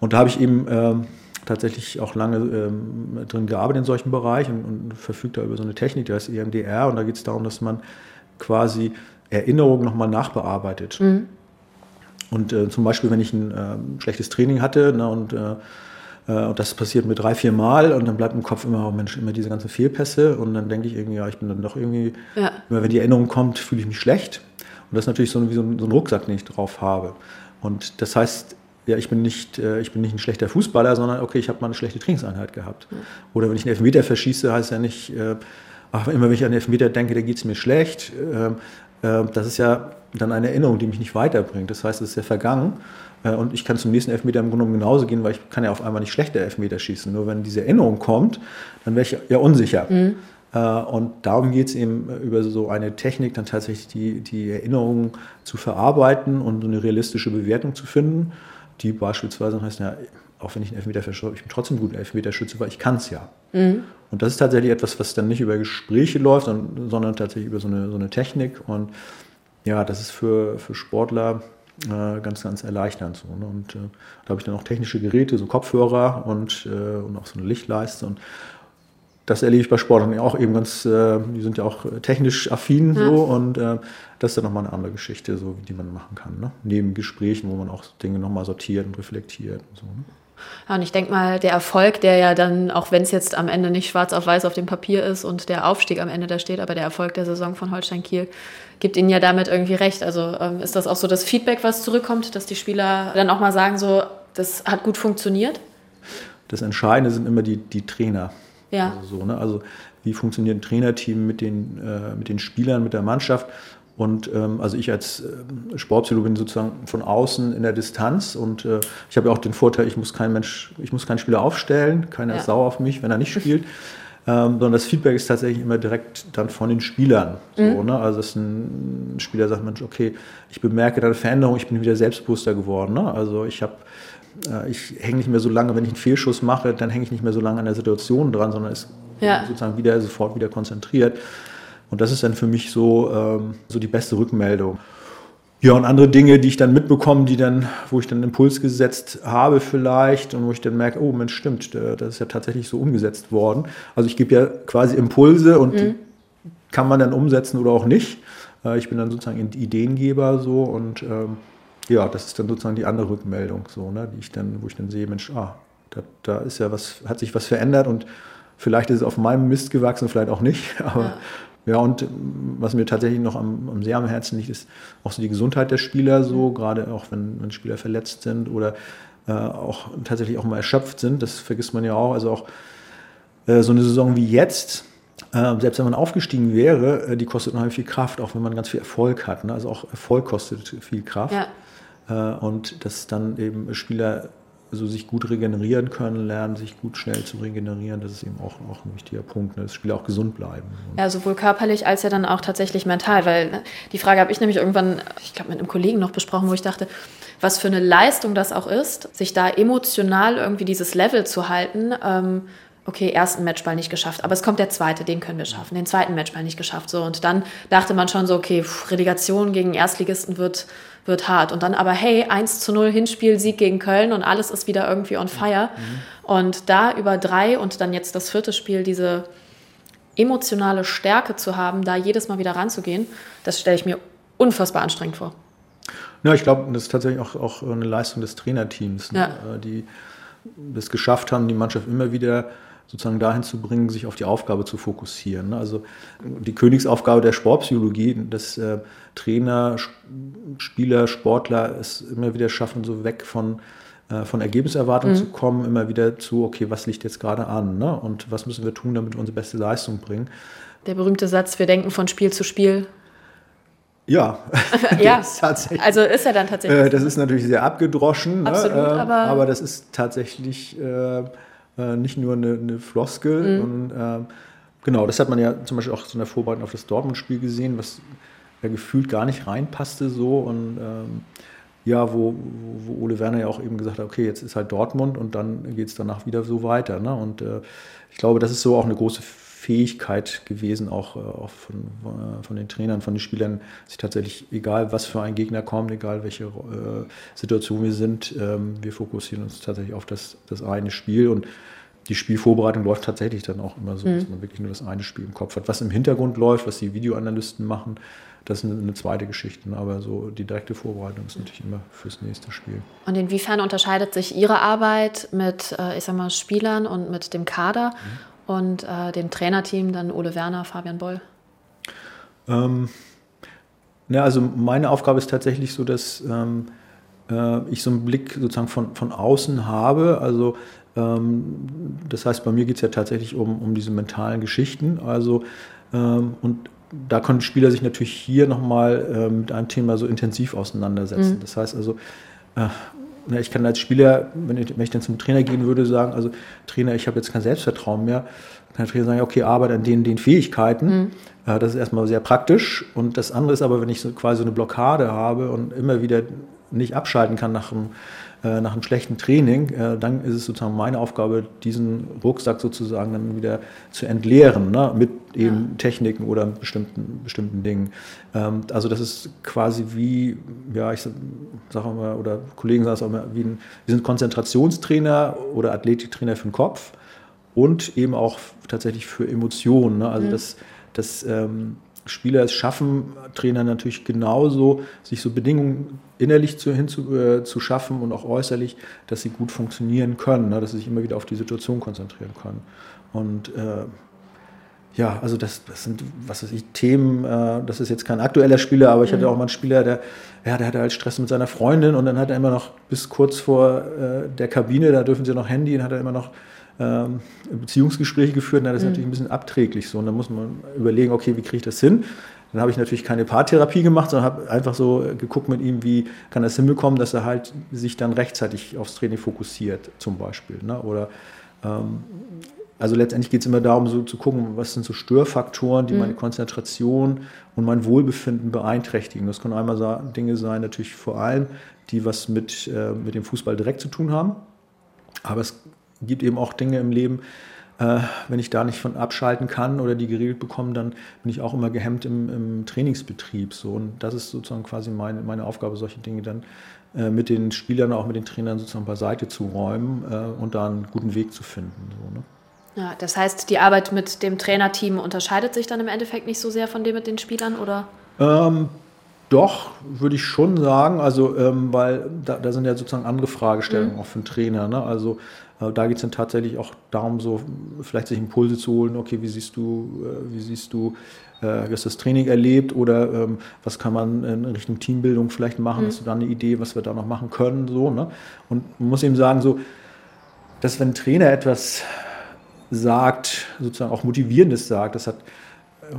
Und da habe ich eben ähm, tatsächlich auch lange ähm, drin gearbeitet in solchen Bereichen und, und verfügt da über so eine Technik, die heißt EMDR. Und da geht es darum, dass man quasi Erinnerungen nochmal nachbearbeitet. Mhm. Und äh, zum Beispiel, wenn ich ein äh, schlechtes Training hatte ne, und, äh, äh, und das passiert mir drei, vier Mal und dann bleibt im Kopf immer, oh Mensch, immer diese ganzen Fehlpässe und dann denke ich irgendwie, ja, ich bin dann doch irgendwie, ja. immer wenn die Erinnerung kommt, fühle ich mich schlecht. Und das ist natürlich so, wie so ein, so ein Rucksack, den ich drauf habe. Und das heißt, ja, ich bin nicht, äh, ich bin nicht ein schlechter Fußballer, sondern okay, ich habe mal eine schlechte Trainingseinheit gehabt. Oder wenn ich einen Elfmeter verschieße, heißt ja nicht, äh, ach, immer wenn ich an den Elfmeter denke, da geht es mir schlecht. Ähm, äh, das ist ja dann eine Erinnerung, die mich nicht weiterbringt. Das heißt, es ist ja vergangen. Äh, und ich kann zum nächsten Elfmeter im Grunde genommen genauso gehen, weil ich kann ja auf einmal nicht schlechter Elfmeter schießen. Nur wenn diese Erinnerung kommt, dann wäre ich ja unsicher. Mhm. Äh, und darum geht es eben über so eine Technik, dann tatsächlich die, die Erinnerungen zu verarbeiten und eine realistische Bewertung zu finden die beispielsweise heißt, ja, auch wenn ich einen Elfmeter verschaue, ich bin trotzdem gut Elfmeterschütze, weil ich kann es ja. Mhm. Und das ist tatsächlich etwas, was dann nicht über Gespräche läuft, sondern tatsächlich über so eine, so eine Technik. Und ja, das ist für, für Sportler äh, ganz, ganz erleichternd. So, ne? Und äh, da habe ich dann auch technische Geräte, so Kopfhörer und, äh, und auch so eine Lichtleiste. Und das erlebe ich bei Sportlern auch eben ganz, äh, die sind ja auch technisch affin ja. so und äh, das ist dann nochmal eine andere Geschichte, so die man machen kann. Ne? Neben Gesprächen, wo man auch Dinge nochmal sortiert und reflektiert und so. Ne? Ja, und ich denke mal, der Erfolg, der ja dann, auch wenn es jetzt am Ende nicht schwarz auf weiß auf dem Papier ist und der Aufstieg am Ende da steht, aber der Erfolg der Saison von Holstein Kiel gibt Ihnen ja damit irgendwie recht. Also ähm, ist das auch so das Feedback, was zurückkommt, dass die Spieler dann auch mal sagen, so, das hat gut funktioniert? Das Entscheidende sind immer die, die Trainer. Ja. Also, so, ne? also wie funktioniert ein Trainerteam mit den, äh, mit den Spielern, mit der Mannschaft? Und ähm, also ich als äh, Sportpsychologe bin sozusagen von außen in der Distanz und äh, ich habe ja auch den Vorteil, ich muss kein Mensch, ich muss keinen Spieler aufstellen, keiner ja. ist sauer auf mich, wenn er nicht spielt. ähm, sondern das Feedback ist tatsächlich immer direkt dann von den Spielern. So, Mhm. ne? Also dass ein Spieler sagt, Mensch, okay, ich bemerke da eine Veränderung, ich bin wieder selbstbewusster geworden. Ne? Also ich habe äh, ich hänge nicht mehr so lange, wenn ich einen Fehlschuss mache, dann hänge ich nicht mehr so lange an der Situation dran, sondern ist Ja. sozusagen wieder sofort wieder konzentriert. Und das ist dann für mich so, ähm, so die beste Rückmeldung. Ja, und andere Dinge, die ich dann mitbekomme, die dann, wo ich dann einen Impuls gesetzt habe vielleicht und wo ich dann merke, oh Mensch, stimmt, äh, das ist ja tatsächlich so umgesetzt worden. Also ich gebe ja quasi Impulse und die kann man dann umsetzen oder auch nicht. Äh, Ich bin dann sozusagen Ideengeber so und ähm, ja, das ist dann sozusagen die andere Rückmeldung, so, ne, die ich dann, wo ich dann sehe, Mensch, ah, da, da ist ja was, hat sich was verändert und vielleicht ist es auf meinem Mist gewachsen, vielleicht auch nicht. Aber ja, und ähm, was mir tatsächlich noch am, am sehr am Herzen liegt, ist auch so die Gesundheit der Spieler, so, gerade auch wenn, wenn Spieler verletzt sind oder äh, auch tatsächlich auch mal erschöpft sind, das vergisst man ja auch. Also auch äh, so eine Saison wie jetzt, äh, selbst wenn man aufgestiegen wäre, äh, die kostet unheimlich viel Kraft, auch wenn man ganz viel Erfolg hat. Ne? Also auch Erfolg kostet viel Kraft. Ja. Äh, und dass dann eben Spieler so sich gut regenerieren können, lernen, sich gut schnell zu regenerieren, das ist eben auch, auch ein wichtiger Punkt, ne? dass Spieler auch gesund bleiben. Ja, sowohl körperlich als ja dann auch tatsächlich mental, weil ne, die Frage habe ich nämlich irgendwann, ich glaube, mit einem Kollegen noch besprochen, wo ich dachte, was für eine Leistung das auch ist, sich da emotional irgendwie dieses Level zu halten. Ähm, okay, ersten Matchball nicht geschafft, aber es kommt der zweite, den können wir schaffen, den zweiten Matchball nicht geschafft. So, und dann dachte man schon so, okay, Relegation gegen Erstligisten wird, wird hart. Und dann aber, hey, 1 zu 0 Hinspiel, Sieg gegen Köln und alles ist wieder irgendwie on fire. Und da über drei und dann jetzt das vierte Spiel, diese emotionale Stärke zu haben, da jedes Mal wieder ranzugehen, das stelle ich mir unfassbar anstrengend vor. Ja, ich glaube, das ist tatsächlich auch, auch eine Leistung des Trainerteams, ne? Ja. äh, die es geschafft haben, die Mannschaft immer wieder sozusagen dahin zu bringen, sich auf die Aufgabe zu fokussieren. ne? Also die Königsaufgabe der Sportpsychologie, dass äh, Trainer, Sch- Spieler, Sportler es immer wieder schaffen, so weg von, äh, von Ergebniserwartungen Mhm. zu kommen, immer wieder zu, okay, was liegt jetzt gerade an ne? und was müssen wir tun, damit wir unsere beste Leistung bringen. Der berühmte Satz, wir denken von Spiel zu Spiel. Ja, ja, ist tatsächlich. also ist er dann tatsächlich. Äh, das ist natürlich sehr abgedroschen, Absolut, ne? ähm, aber- aber das ist tatsächlich äh, äh, nicht nur eine, eine Floskel. Mhm. Und, ähm, genau, das hat man ja zum Beispiel auch so in der Vorbereitung auf das Dortmund-Spiel gesehen, was ja gefühlt gar nicht reinpasste so und ähm, ja, wo, wo wo Ole Werner ja auch eben gesagt hat, okay, jetzt ist halt Dortmund und dann geht es danach wieder so weiter. Ne? Und äh, ich glaube, das ist so auch eine große Fähigkeit gewesen, auch, äh, auch von, äh, von den Trainern, von den Spielern, sich tatsächlich, egal was für ein Gegner kommt, egal welche äh, Situation wir sind, ähm, wir fokussieren uns tatsächlich auf das, das eine Spiel und die Spielvorbereitung läuft tatsächlich dann auch immer so, Mhm. dass man wirklich nur das eine Spiel im Kopf hat. Was im Hintergrund läuft, was die Videoanalysten machen, das ist eine, zweite Geschichte. Aber so die direkte Vorbereitung ist natürlich immer fürs nächste Spiel. Und inwiefern unterscheidet sich Ihre Arbeit mit, äh, ich sag mal, Spielern und mit dem Kader und äh, dem Trainerteam, dann Ole Werner, Fabian Boll? Ähm, na, also meine Aufgabe ist tatsächlich so, dass ähm, äh, ich so einen Blick sozusagen von, von außen habe. Also ähm, das heißt, bei mir geht es ja tatsächlich um, um diese mentalen Geschichten. Also ähm, und da können Spieler sich natürlich hier nochmal äh, mit einem Thema so intensiv auseinandersetzen. Mhm. Das heißt also, äh, na, ich kann als Spieler, wenn ich, wenn ich dann zum Trainer gehen würde, sagen, also Trainer, ich habe jetzt kein Selbstvertrauen mehr, kann der Trainer sagen, ja, okay, arbeite an den, den Fähigkeiten. Äh, das ist erstmal sehr praktisch. Und das andere ist aber, wenn ich so quasi so eine Blockade habe und immer wieder nicht abschalten kann nach einem, äh, nach einem schlechten Training, äh, dann ist es sozusagen meine Aufgabe, diesen Rucksack sozusagen dann wieder zu entleeren, ne? mit eben Techniken oder bestimmten, bestimmten Dingen. Ähm, also das ist quasi wie, ja, ich sage mal, oder Kollegen sagen es auch immer, wie ein, wir sind Konzentrationstrainer oder Athletiktrainer für den Kopf und eben auch tatsächlich für Emotionen. Ne? Also Mhm. dass, dass ähm, Spieler es schaffen, Trainer natürlich genauso, sich so Bedingungen innerlich zu, hinzu, äh, zu schaffen und auch äußerlich, dass sie gut funktionieren können, ne? dass sie sich immer wieder auf die Situation konzentrieren können. Und äh, ja, also das, das sind, was weiß ich, Themen, äh, das ist jetzt kein aktueller Spieler, aber ich hatte Mhm. auch mal einen Spieler, der, ja, der hatte halt Stress mit seiner Freundin und dann hat er immer noch bis kurz vor äh, der Kabine, da dürfen sie noch Handy, und hat er immer noch ähm, Beziehungsgespräche geführt, na, das ist Mhm. natürlich ein bisschen abträglich so und da muss man überlegen, okay, wie kriege ich das hin? Dann habe ich natürlich keine Paartherapie gemacht, sondern habe einfach so geguckt mit ihm, wie kann er es hinbekommen, dass er halt sich dann rechtzeitig aufs Training fokussiert, zum Beispiel. Ne? Oder ähm, also letztendlich geht es immer darum, so zu gucken, was sind so Störfaktoren, die mhm. meine Konzentration und mein Wohlbefinden beeinträchtigen. Das können einmal Dinge sein, natürlich vor allem, die was mit, äh, mit dem Fußball direkt zu tun haben. Aber es gibt eben auch Dinge im Leben, äh, wenn ich da nicht von abschalten kann oder die geregelt bekomme, dann bin ich auch immer gehemmt im, im Trainingsbetrieb. So. Und das ist sozusagen quasi meine, meine Aufgabe, solche Dinge dann äh, mit den Spielern, auch mit den Trainern sozusagen beiseite zu räumen äh, und da einen guten Weg zu finden. So, ne? Ja, das heißt, die Arbeit mit dem Trainerteam unterscheidet sich dann im Endeffekt nicht so sehr von dem mit den Spielern, oder? Ähm, doch, würde ich schon sagen. Also, ähm, weil da, da, sind ja sozusagen andere Fragestellungen mhm. auch für den Trainer. Ne? Also, äh, da geht es dann tatsächlich auch darum, so vielleicht sich Impulse zu holen. Okay, wie siehst du, äh, wie siehst du, äh, hast das Training erlebt oder ähm, was kann man in Richtung Teambildung vielleicht machen? Mhm. Hast du da eine Idee, was wir da noch machen können? So, ne? Und man muss eben sagen, so, dass wenn ein Trainer etwas sagt, sozusagen auch Motivierendes sagt. Das hat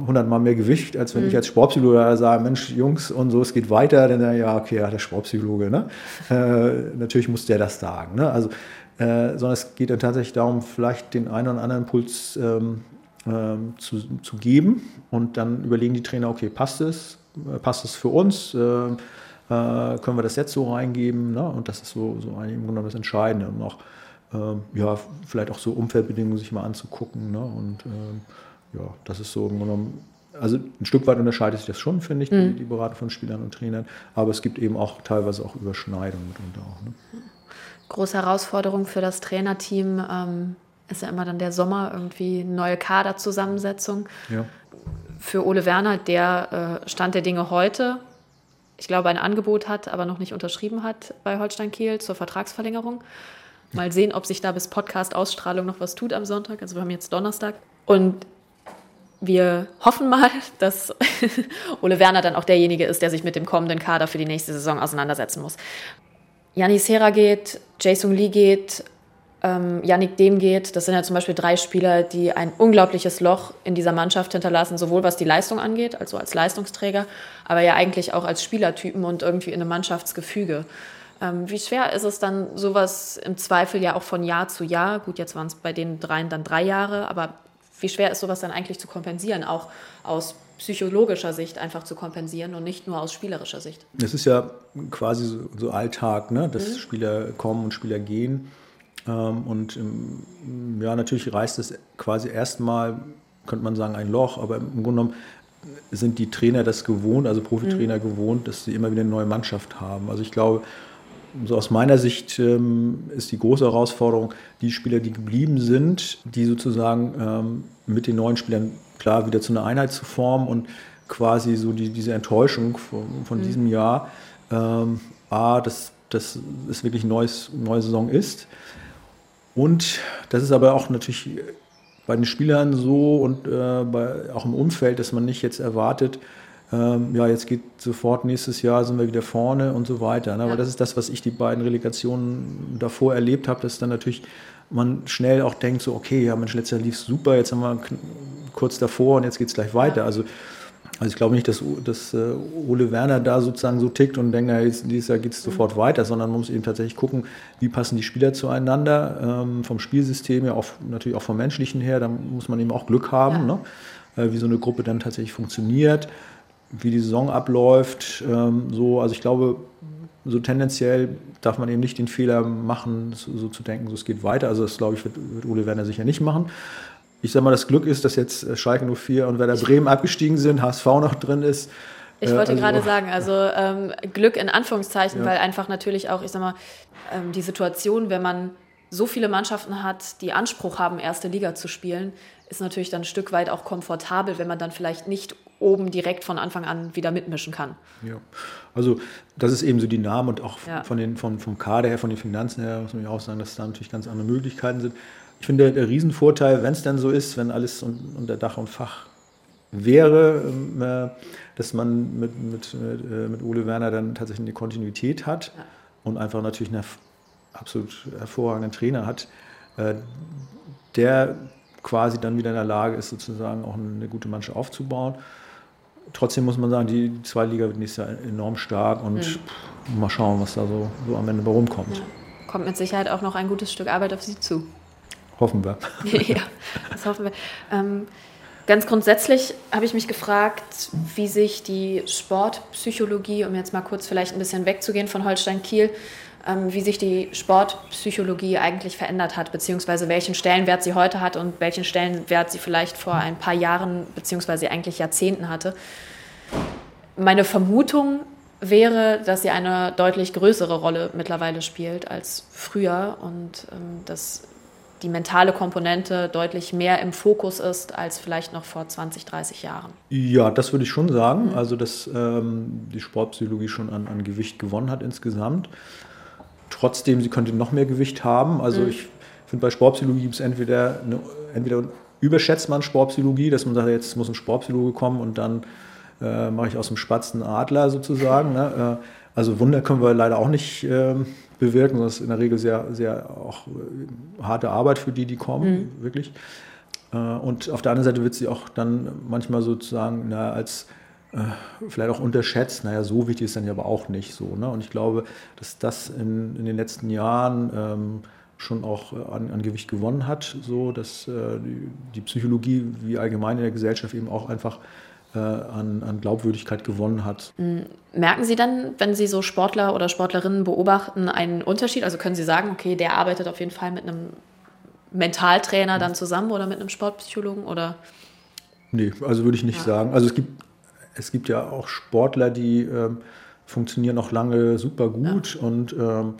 hundertmal mehr Gewicht, als wenn mhm. ich als Sportpsychologe sage, Mensch, Jungs und so, es geht weiter, dann ja, okay, ja, der Sportpsychologe, ne? Äh, natürlich muss der das sagen, ne? Also, äh, sondern es geht dann tatsächlich darum, vielleicht den einen oder anderen Impuls ähm, ähm, zu, zu geben und dann überlegen die Trainer, okay, passt es, äh, passt es für uns, äh, äh, können wir das jetzt so reingeben, ne? Und das ist so, so eigentlich im Grunde das Entscheidende und auch ähm, ja, vielleicht auch so Umfeldbedingungen sich mal anzugucken. Ne? Und ähm, ja, das ist so im genommen, also ein Stück weit unterscheidet sich das schon, finde ich, mhm. die, die, Beratung von Spielern und Trainern. Aber es gibt eben auch teilweise auch Überschneidungen mitunter auch. Ne? Große Herausforderung für das Trainerteam ähm, ist ja immer dann der Sommer, irgendwie neue Kaderzusammensetzung. Ja. Für Ole Werner, der äh, Stand der Dinge heute, ich glaube, ein Angebot hat, aber noch nicht unterschrieben hat bei Holstein Kiel zur Vertragsverlängerung. Mal sehen, ob sich da bis Podcast-Ausstrahlung noch was tut am Sonntag. Also wir haben jetzt Donnerstag. Und wir hoffen mal, dass Ole Werner dann auch derjenige ist, der sich mit dem kommenden Kader für die nächste Saison auseinandersetzen muss. Janis Hera geht, Jason Lee geht, ähm, Yannick Dehm geht. Das sind ja zum Beispiel drei Spieler, die ein unglaubliches Loch in dieser Mannschaft hinterlassen, sowohl was die Leistung angeht, also als Leistungsträger, aber ja eigentlich auch als Spielertypen und irgendwie in einem Mannschaftsgefüge. Ähm, wie schwer ist es dann, sowas im Zweifel ja auch von Jahr zu Jahr, gut, jetzt waren es bei den dreien dann drei Jahre, aber wie schwer ist sowas dann eigentlich zu kompensieren, auch aus psychologischer Sicht einfach zu kompensieren und nicht nur aus spielerischer Sicht? Das ist ja quasi so, so Alltag, ne? dass mhm. Spieler kommen und Spieler gehen. Ähm, und ähm, ja, natürlich reißt es quasi erstmal, könnte man sagen, ein Loch, aber im Grunde genommen sind die Trainer das gewohnt, also Profitrainer mhm. gewohnt, dass sie immer wieder eine neue Mannschaft haben. Also ich glaube, so aus meiner Sicht ähm, ist die große Herausforderung, die Spieler, die geblieben sind, die sozusagen ähm, mit den neuen Spielern klar wieder zu einer Einheit zu formen und quasi so die, diese Enttäuschung von, von mhm. diesem Jahr, ähm, A, dass das ist wirklich eine neues, neue Saison ist. Und das ist aber auch natürlich bei den Spielern so und äh, bei, auch im Umfeld, dass man nicht jetzt erwartet, ähm, ja, jetzt geht sofort nächstes Jahr sind wir wieder vorne und so weiter. Ne? Aber das ist das, was ich die beiden Relegationen davor erlebt habe, dass dann natürlich man schnell auch denkt, so, okay, ja, Mensch, letztes Jahr lief super, jetzt haben wir kurz davor und jetzt geht es gleich weiter. Also, also ich glaube nicht, dass, dass uh, Ole Werner da sozusagen so tickt und denkt, na, jetzt, dieses Jahr geht es mhm. sofort weiter, sondern man muss eben tatsächlich gucken, wie passen die Spieler zueinander, ähm, vom Spielsystem her, auch, natürlich auch vom menschlichen her, da muss man eben auch Glück haben, ja. ne? äh, wie so eine Gruppe dann tatsächlich funktioniert wie die Saison abläuft. Ähm, so, also ich glaube, so tendenziell darf man eben nicht den Fehler machen, so, so zu denken, so es geht weiter. Also das glaube ich, wird, wird Ole Werner sicher nicht machen. Ich sage mal, das Glück ist, dass jetzt äh, Schalke 04 und Werder Bremen abgestiegen sind, HSV noch drin ist. Ich wollte äh, also, gerade sagen, also ähm, Glück in Anführungszeichen, ja. weil einfach natürlich auch, ich sag mal, ähm, die Situation, wenn man so viele Mannschaften hat, die Anspruch haben, erste Liga zu spielen, ist natürlich dann ein Stück weit auch komfortabel, wenn man dann vielleicht nicht oben direkt von Anfang an wieder mitmischen kann. Ja, also das ist eben so die Namen und auch ja. von den, vom, vom Kader her, von den Finanzen her, muss man ja auch sagen, dass da natürlich ganz andere Möglichkeiten sind. Ich finde, der, Riesenvorteil, wenn es dann so ist, wenn alles unter Dach und Fach wäre, ähm, äh, dass man mit, mit, mit, äh, mit, Ole Werner dann tatsächlich eine Kontinuität hat ja. und einfach natürlich einen absolut hervorragenden Trainer hat, äh, der quasi dann wieder in der Lage ist, sozusagen auch eine gute Mannschaft aufzubauen trotzdem muss man sagen, die zweite Liga wird nächstes Jahr enorm stark und mhm. mal schauen, was da so, so am Ende rumkommt. Ja. Kommt mit Sicherheit auch noch ein gutes Stück Arbeit auf Sie zu. hoffen wir. ja, das hoffen wir. Ähm, ganz grundsätzlich habe ich mich gefragt, wie sich die Sportpsychologie, um jetzt mal kurz vielleicht ein bisschen wegzugehen von Holstein Kiel, wie sich die Sportpsychologie eigentlich verändert hat, beziehungsweise welchen Stellenwert sie heute hat und welchen Stellenwert sie vielleicht vor ein paar Jahren, beziehungsweise eigentlich Jahrzehnten hatte. Meine Vermutung wäre, dass sie eine deutlich größere Rolle mittlerweile spielt als früher und ähm, dass die mentale Komponente deutlich mehr im Fokus ist als vielleicht noch vor 20, 30 Jahren. Ja, das würde ich schon sagen. Also, dass ähm, die Sportpsychologie schon an, an, Gewicht gewonnen hat insgesamt. Trotzdem, sie könnte noch mehr Gewicht haben. Also, mhm. ich finde, bei Sportpsychologie gibt es entweder, eine, entweder überschätzt man Sportpsychologie, dass man sagt, jetzt muss ein Sportpsychologe kommen und dann äh, mache ich aus dem Spatz einen Adler sozusagen. Ne? Äh, also Wunder können wir leider auch nicht äh, bewirken. Das ist in der Regel sehr, sehr auch äh, harte Arbeit für die, die kommen, mhm. wirklich. Äh, und auf der anderen Seite wird sie auch dann manchmal sozusagen na, als vielleicht auch unterschätzt. Naja, so wichtig ist dann ja aber auch nicht so. Ne? Und ich glaube, dass das in, in den letzten Jahren ähm, schon auch an, an, Gewicht gewonnen hat, so dass äh, die, die, Psychologie wie allgemein in der Gesellschaft eben auch einfach äh, an, an, Glaubwürdigkeit gewonnen hat. Mm, merken Sie dann, wenn Sie so Sportler oder Sportlerinnen beobachten, einen Unterschied? Also können Sie sagen, okay, der arbeitet auf jeden Fall mit einem Mentaltrainer dann zusammen oder mit einem Sportpsychologen oder? Nee, also würde ich nicht ja. sagen. Also es gibt, es gibt ja auch Sportler, die ähm, funktionieren noch lange super gut ja. und ähm,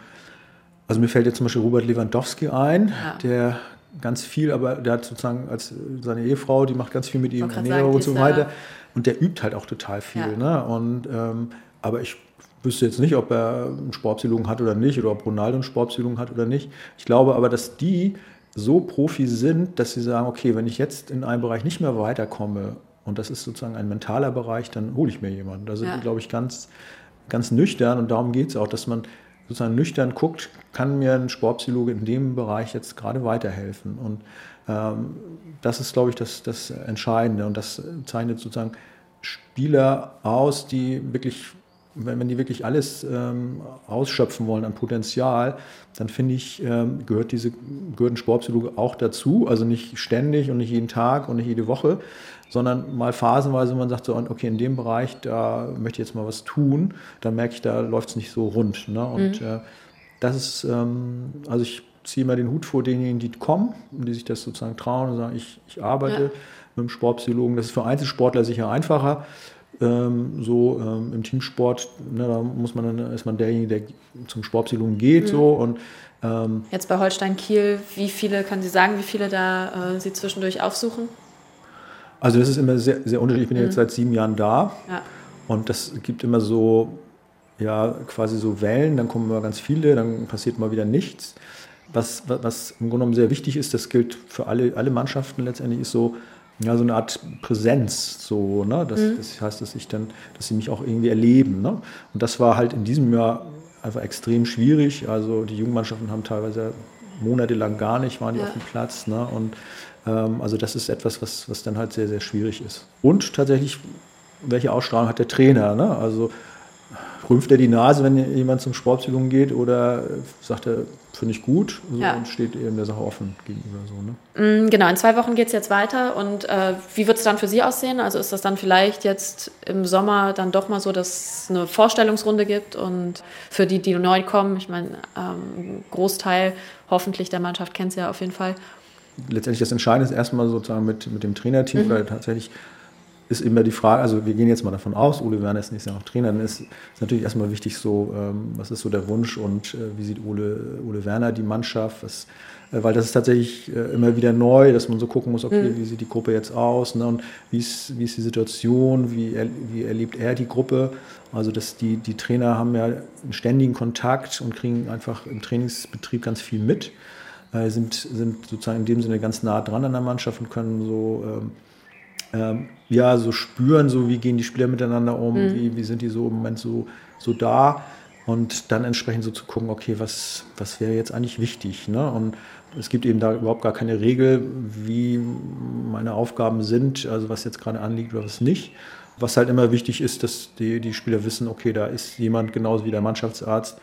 also mir fällt jetzt zum Beispiel Robert Lewandowski ein, ja. der ganz viel, aber der hat sozusagen als seine Ehefrau, die macht ganz viel mit ihm Ernährung und so weiter. Und der übt halt auch total viel. Ja. Ne? Und, ähm, aber ich wüsste jetzt nicht, ob er einen Sportpsychologen hat oder nicht, oder ob Ronaldo einen Sportpsychologen hat oder nicht. Ich glaube aber, dass die so Profi sind, dass sie sagen, okay, wenn ich jetzt in einem Bereich nicht mehr weiterkomme, und das ist sozusagen ein mentaler Bereich, dann hole ich mir jemanden. Da sind ja. glaube ich, ganz, ganz nüchtern und darum geht es auch, dass man sozusagen nüchtern guckt, kann mir ein Sportpsychologe in dem Bereich jetzt gerade weiterhelfen. Und ähm, das ist, glaube ich, das, das Entscheidende. Und das zeichnet sozusagen Spieler aus, die wirklich, wenn, wenn die wirklich alles ähm, ausschöpfen wollen an Potenzial, dann finde ich, ähm, gehört, diese, gehört ein Sportpsychologe auch dazu. Also nicht ständig und nicht jeden Tag und nicht jede Woche, sondern mal phasenweise, man sagt so, okay, in dem Bereich, da möchte ich jetzt mal was tun, dann merke ich, da läuft es nicht so rund. Ne? Und mhm. äh, das ist, ähm, also ich ziehe mal den Hut vor denjenigen, die kommen und die sich das sozusagen trauen und sagen, ich, ich arbeite ja. mit einem Sportpsychologen. Das ist für Einzelsportler sicher einfacher. Ähm, so ähm, im Teamsport, ne, da muss man dann, ist man derjenige, der zum Sportpsychologen geht. Mhm. So, und, ähm, Jetzt bei Holstein Kiel, wie viele, kann Sie sagen, wie viele da äh, Sie zwischendurch aufsuchen? Also das ist immer sehr, sehr unterschiedlich. Ich bin mhm. jetzt seit sieben Jahren da ja. und das gibt immer so, ja, quasi so Wellen, dann kommen immer ganz viele, dann passiert mal wieder nichts. Was, was im Grunde genommen sehr wichtig ist, das gilt für alle, alle Mannschaften letztendlich, ist so, ja, so eine Art Präsenz, so, ne? Das, mhm. das heißt, dass ich dann, dass sie mich auch irgendwie erleben. Ne? Und das war halt in diesem Jahr einfach extrem schwierig. Also die Jugendmannschaften haben teilweise monatelang gar nicht, waren die ja. auf dem Platz. Ne? Und ähm, also das ist etwas, was, was dann halt sehr, sehr schwierig ist. Und tatsächlich, welche Ausstrahlung hat der Trainer? Ne? Also rümpft er die Nase, wenn jemand zum Sportpsychologen geht oder sagt er, finde ich gut so, ja. und steht eben der Sache offen gegenüber so. Ne? Mm, genau, in zwei Wochen geht es jetzt weiter und äh, wie wird es dann für Sie aussehen? Also ist das dann vielleicht jetzt im Sommer dann doch mal so, dass es eine Vorstellungsrunde gibt und für die, die neu kommen, ich meine, ähm, Großteil hoffentlich der Mannschaft kennt sie ja auf jeden Fall letztendlich das Entscheidende ist erstmal sozusagen mit, mit dem Trainerteam, mhm. weil tatsächlich ist immer die Frage, also wir gehen jetzt mal davon aus, Ole Werner ist nächstes Jahr noch Trainer, dann ist, ist natürlich erstmal wichtig so, ähm, was ist so der Wunsch und äh, wie sieht Ole, Ole Werner die Mannschaft, was, äh, weil das ist tatsächlich äh, immer wieder neu, dass man so gucken muss, okay, mhm. wie sieht die Gruppe jetzt aus ne, und wie ist, wie ist die Situation, wie, er, wie erlebt er die Gruppe, also dass die, die Trainer haben ja einen ständigen Kontakt und kriegen einfach im Trainingsbetrieb ganz viel mit äh, sind, sind sozusagen in dem Sinne ganz nah dran an der Mannschaft und können so, ähm, ähm, ja, so spüren, so wie gehen die Spieler miteinander um, mhm. wie, wie sind die so im Moment so, so da und dann entsprechend so zu gucken, okay, was, was wäre jetzt eigentlich wichtig. Ne? Und es gibt eben da überhaupt gar keine Regel, wie meine Aufgaben sind, also was jetzt gerade anliegt oder was nicht. Was halt immer wichtig ist, dass die, die Spieler wissen, okay, da ist jemand genauso wie der Mannschaftsarzt,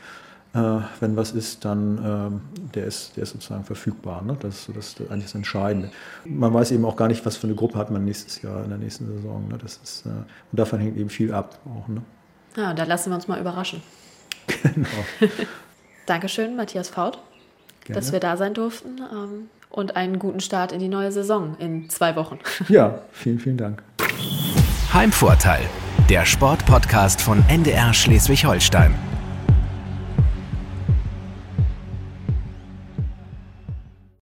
wenn was ist, dann ähm, der, ist, der ist sozusagen verfügbar. Ne? Das, das ist eigentlich das Entscheidende. Man weiß eben auch gar nicht, was für eine Gruppe hat man nächstes Jahr in der nächsten Saison. Ne? Das ist, äh, und davon hängt eben viel ab. Auch, ne? Ja, da lassen wir uns mal überraschen. Genau. Dankeschön, Matthias Faut, Gerne. dass wir da sein durften. Ähm, und einen guten Start in die neue Saison in zwei Wochen. Ja, vielen, vielen Dank. Heimvorteil, der Sportpodcast von NDR Schleswig-Holstein.